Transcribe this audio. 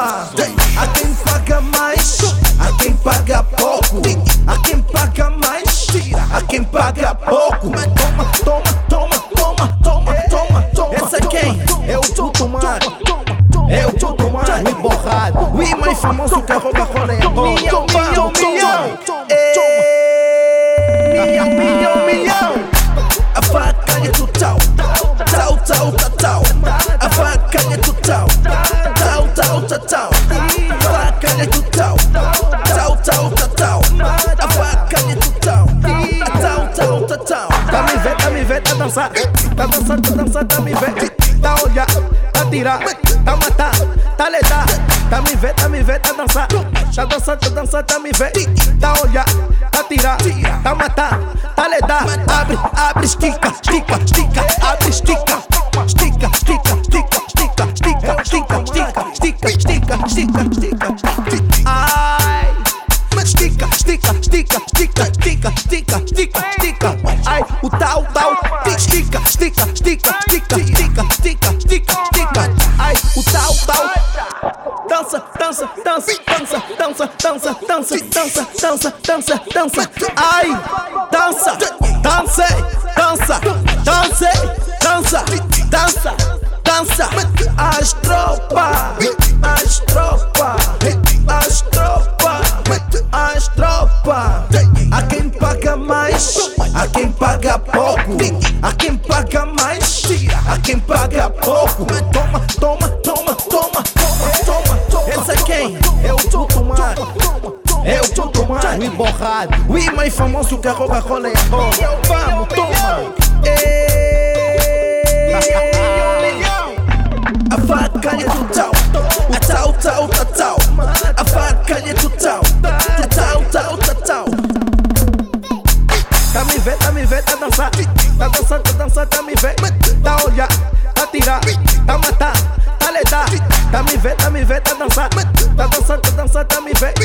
A quem paga mais, a quem paga pouco. A quem paga mais, a quem paga pouco. Toma, toma, toma, toma, toma, toma, toma. Essa é quem? Eu tô tomando, Eu tô tomando, Me borrado. O mais famoso que rouba rolê. É toma, toma, toma! É. Milhão, milhão, milhão. A faca é total. Tal, tal, tal. Dançar, tá dançando, tá dançando, tá me vê, tá olhar, tá tirar, tá matar, tá levar, tá me vê, tá me vê, tá dançar, tá dançando, tá dançando, tá me vê, tá olhar, tá tirar, tá matar, tá levar, abre, abre, estica, estica, estica, abre, estica, estica, estica, estica, estica, estica, estica, estica, estica, estica, estica, estica, estica, ai, estica, estica, estica, estica, estica, estica, o tal, tal, estica, estica, estica, estica, estica, estica, estica, estica, ai, o tal, tal. Dança, dança, dança, dança, dança, dança, dança, dança, dança, dança, dança, ai, dança, dança, dança, dança, dança, dança, dança, as tropas, as tropas, as tropas, as tropas, a quem paga mais, a quem paga pouco, a quem paga mais, a quem paga pouco, toma, toma, toma, toma, toma, toma, toma, esse é quem? É o Tuto Mano. É o Tuto Mano. O emborrado. I mais famoso que rouba rola é. Vamos, toma. A faca é do tal. O tal, tal, tal, tal. A faca é do vez a dançar, tá dançando, tá dançando, tá me vendo, tá a olhar, tá a tirar, tá a tá a tá me vendo, tá me vendo, tá dançar, tá dançando, tá dançando, tá me vendo.